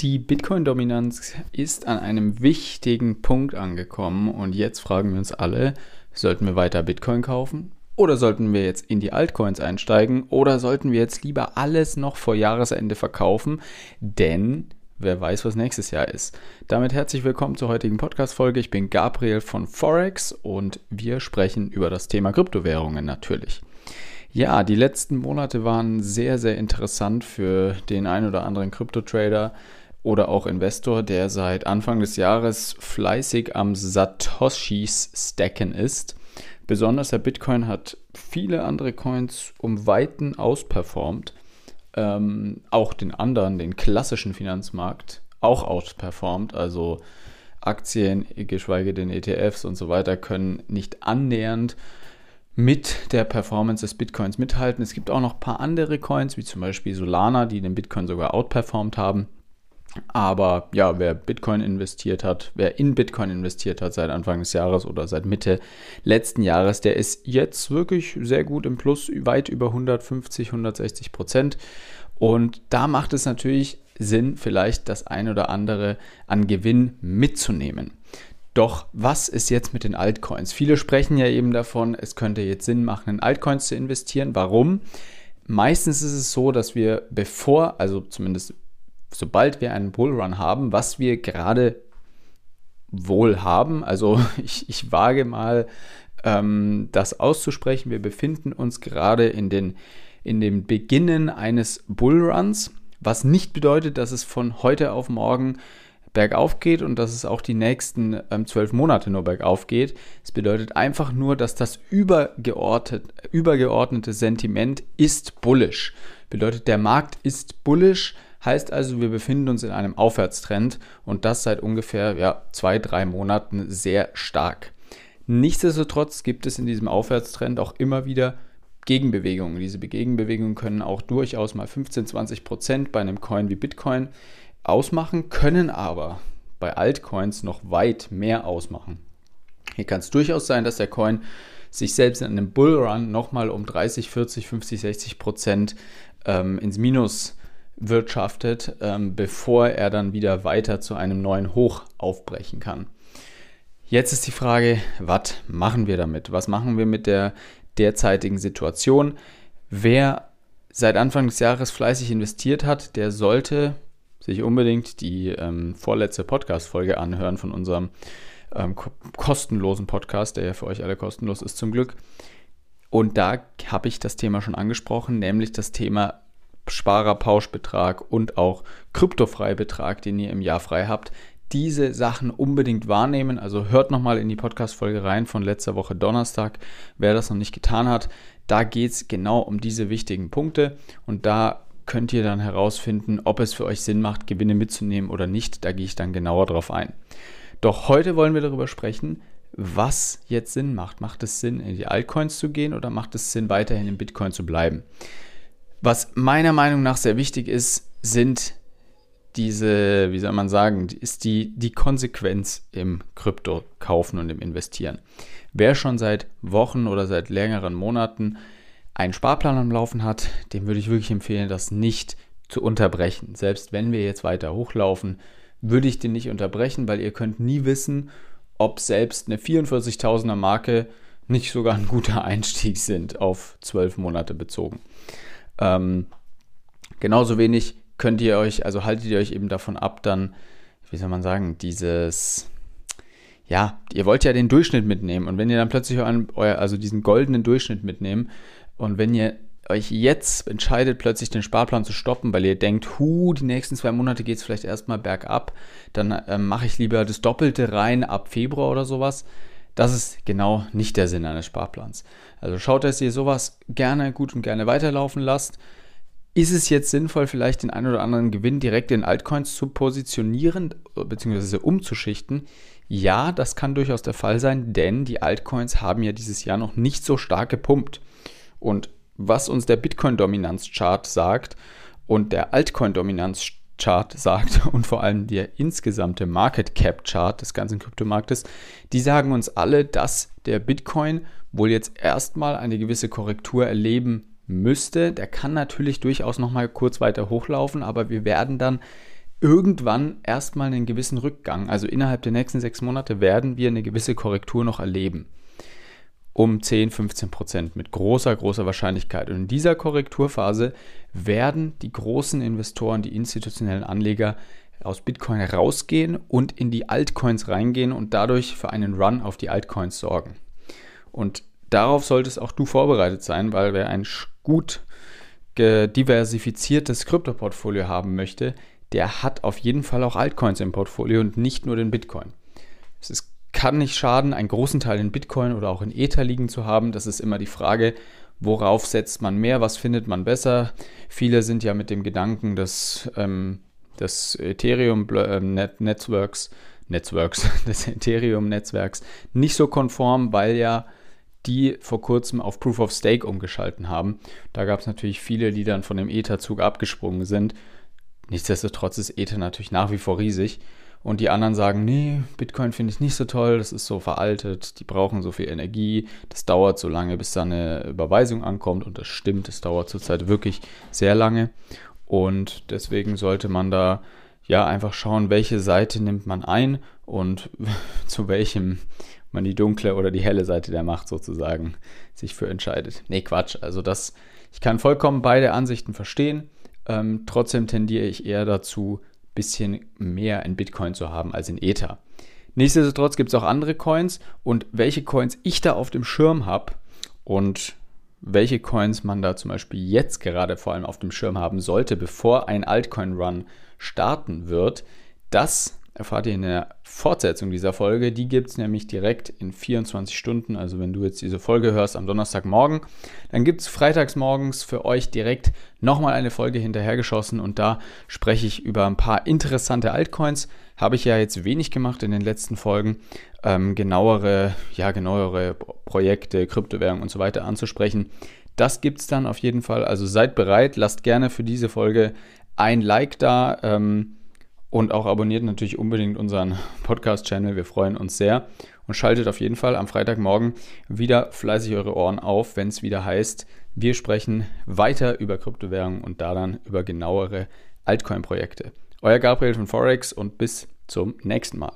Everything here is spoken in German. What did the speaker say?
Die Bitcoin-Dominanz ist an einem wichtigen Punkt angekommen und jetzt fragen wir uns alle, sollten wir weiter Bitcoin kaufen? Oder sollten wir jetzt in die Altcoins einsteigen? Oder sollten wir jetzt lieber alles noch vor Jahresende verkaufen? Denn wer weiß, was nächstes Jahr ist. Damit herzlich willkommen zur heutigen Podcast-Folge. Ich bin Gabriel von Forex und wir sprechen über das Thema Kryptowährungen natürlich. Ja, die letzten Monate waren sehr, sehr interessant für den einen oder anderen Kryptotrader oder auch Investor, der seit Anfang des Jahres fleißig am Satoshis stacken ist. Besonders der Bitcoin hat viele andere Coins um Weiten ausperformt. Ähm, auch den anderen, den klassischen Finanzmarkt, auch outperformt. Also Aktien, geschweige denn ETFs und so weiter, können nicht annähernd mit der Performance des Bitcoins mithalten. Es gibt auch noch ein paar andere Coins, wie zum Beispiel Solana, die den Bitcoin sogar outperformt haben. Aber ja, wer Bitcoin investiert hat, wer in Bitcoin investiert hat seit Anfang des Jahres oder seit Mitte letzten Jahres, der ist jetzt wirklich sehr gut im Plus, weit über 150, 160 Prozent. Und da macht es natürlich Sinn, vielleicht das ein oder andere an Gewinn mitzunehmen. Doch was ist jetzt mit den Altcoins? Viele sprechen ja eben davon, es könnte jetzt Sinn machen, in Altcoins zu investieren. Warum? Meistens ist es so, dass wir bevor, also zumindest sobald wir einen Bullrun haben, was wir gerade wohl haben, also ich, ich wage mal ähm, das auszusprechen, wir befinden uns gerade in, den, in dem Beginnen eines Bullruns, was nicht bedeutet, dass es von heute auf morgen bergauf geht und dass es auch die nächsten ähm, zwölf Monate nur bergauf geht. Es bedeutet einfach nur, dass das übergeordnet, übergeordnete Sentiment ist bullish. Bedeutet, der Markt ist bullish, Heißt also, wir befinden uns in einem Aufwärtstrend und das seit ungefähr ja, zwei, drei Monaten sehr stark. Nichtsdestotrotz gibt es in diesem Aufwärtstrend auch immer wieder Gegenbewegungen. Diese Gegenbewegungen können auch durchaus mal 15, 20 Prozent bei einem Coin wie Bitcoin ausmachen, können aber bei Altcoins noch weit mehr ausmachen. Hier kann es durchaus sein, dass der Coin sich selbst in einem Bullrun nochmal um 30, 40, 50, 60 Prozent ähm, ins Minus wirtschaftet, ähm, bevor er dann wieder weiter zu einem neuen Hoch aufbrechen kann. Jetzt ist die Frage, was machen wir damit? Was machen wir mit der derzeitigen Situation? Wer seit Anfang des Jahres fleißig investiert hat, der sollte sich unbedingt die ähm, vorletzte Podcast-Folge anhören von unserem ähm, kostenlosen Podcast, der ja für euch alle kostenlos ist zum Glück. Und da habe ich das Thema schon angesprochen, nämlich das Thema Sparerpauschbetrag und auch Kryptofreibetrag, den ihr im Jahr frei habt, diese Sachen unbedingt wahrnehmen. Also hört nochmal in die Podcast-Folge rein von letzter Woche Donnerstag, wer das noch nicht getan hat. Da geht es genau um diese wichtigen Punkte und da könnt ihr dann herausfinden, ob es für euch Sinn macht, Gewinne mitzunehmen oder nicht. Da gehe ich dann genauer drauf ein. Doch heute wollen wir darüber sprechen, was jetzt Sinn macht. Macht es Sinn, in die Altcoins zu gehen oder macht es Sinn, weiterhin in Bitcoin zu bleiben? Was meiner Meinung nach sehr wichtig ist, sind diese, wie soll man sagen, ist die, die Konsequenz im Krypto-Kaufen und im Investieren. Wer schon seit Wochen oder seit längeren Monaten einen Sparplan am Laufen hat, dem würde ich wirklich empfehlen, das nicht zu unterbrechen. Selbst wenn wir jetzt weiter hochlaufen, würde ich den nicht unterbrechen, weil ihr könnt nie wissen, ob selbst eine 44.000er Marke nicht sogar ein guter Einstieg sind auf zwölf Monate bezogen. Ähm, genauso wenig könnt ihr euch, also haltet ihr euch eben davon ab, dann, wie soll man sagen, dieses, ja, ihr wollt ja den Durchschnitt mitnehmen und wenn ihr dann plötzlich euren, euer, also diesen goldenen Durchschnitt mitnehmen und wenn ihr euch jetzt entscheidet, plötzlich den Sparplan zu stoppen, weil ihr denkt, hu, die nächsten zwei Monate geht es vielleicht erstmal bergab, dann äh, mache ich lieber das Doppelte rein ab Februar oder sowas. Das ist genau nicht der Sinn eines Sparplans. Also schaut, dass ihr sowas gerne, gut und gerne weiterlaufen lasst. Ist es jetzt sinnvoll, vielleicht den einen oder anderen Gewinn direkt in Altcoins zu positionieren bzw. umzuschichten? Ja, das kann durchaus der Fall sein, denn die Altcoins haben ja dieses Jahr noch nicht so stark gepumpt. Und was uns der Bitcoin-Dominanz-Chart sagt und der Altcoin-Dominanz-Chart Chart sagt und vor allem der insgesamte Market Cap Chart des ganzen Kryptomarktes, die sagen uns alle, dass der Bitcoin wohl jetzt erstmal eine gewisse Korrektur erleben müsste. Der kann natürlich durchaus noch mal kurz weiter hochlaufen, aber wir werden dann irgendwann erstmal einen gewissen Rückgang. Also innerhalb der nächsten sechs Monate werden wir eine gewisse Korrektur noch erleben. Um 10, 15 Prozent mit großer, großer Wahrscheinlichkeit. Und in dieser Korrekturphase werden die großen Investoren, die institutionellen Anleger aus Bitcoin rausgehen und in die Altcoins reingehen und dadurch für einen Run auf die Altcoins sorgen. Und darauf solltest auch du vorbereitet sein, weil wer ein gut diversifiziertes Kryptoportfolio haben möchte, der hat auf jeden Fall auch Altcoins im Portfolio und nicht nur den Bitcoin. Es ist, kann nicht schaden, einen großen Teil in Bitcoin oder auch in Ether liegen zu haben. Das ist immer die Frage, worauf setzt man mehr, was findet man besser. Viele sind ja mit dem Gedanken des, ähm, des Ethereum-Netzwerks, Netzwerks, des Ethereum-Netzwerks nicht so konform, weil ja die vor kurzem auf Proof of Stake umgeschalten haben. Da gab es natürlich viele, die dann von dem Ether-Zug abgesprungen sind. Nichtsdestotrotz ist Ether natürlich nach wie vor riesig. Und die anderen sagen, nee, Bitcoin finde ich nicht so toll, das ist so veraltet, die brauchen so viel Energie, das dauert so lange, bis da eine Überweisung ankommt. Und das stimmt, es dauert zurzeit wirklich sehr lange. Und deswegen sollte man da ja einfach schauen, welche Seite nimmt man ein und zu welchem man die dunkle oder die helle Seite der Macht sozusagen sich für entscheidet. Nee, Quatsch. Also das, ich kann vollkommen beide Ansichten verstehen. Ähm, trotzdem tendiere ich eher dazu, bisschen mehr in Bitcoin zu haben als in Ether. Nichtsdestotrotz gibt es auch andere Coins und welche Coins ich da auf dem Schirm habe und welche Coins man da zum Beispiel jetzt gerade vor allem auf dem Schirm haben sollte, bevor ein Altcoin-Run starten wird, das erfahrt ihr in der Fortsetzung dieser Folge. Die gibt es nämlich direkt in 24 Stunden. Also wenn du jetzt diese Folge hörst am Donnerstagmorgen, dann gibt es freitags morgens für euch direkt nochmal eine Folge hinterhergeschossen und da spreche ich über ein paar interessante Altcoins. Habe ich ja jetzt wenig gemacht in den letzten Folgen. Ähm, genauere, ja, genauere Projekte, Kryptowährungen und so weiter anzusprechen. Das gibt es dann auf jeden Fall. Also seid bereit, lasst gerne für diese Folge ein Like da. Ähm, und auch abonniert natürlich unbedingt unseren Podcast-Channel. Wir freuen uns sehr. Und schaltet auf jeden Fall am Freitagmorgen wieder fleißig eure Ohren auf, wenn es wieder heißt, wir sprechen weiter über Kryptowährungen und da dann über genauere Altcoin-Projekte. Euer Gabriel von Forex und bis zum nächsten Mal.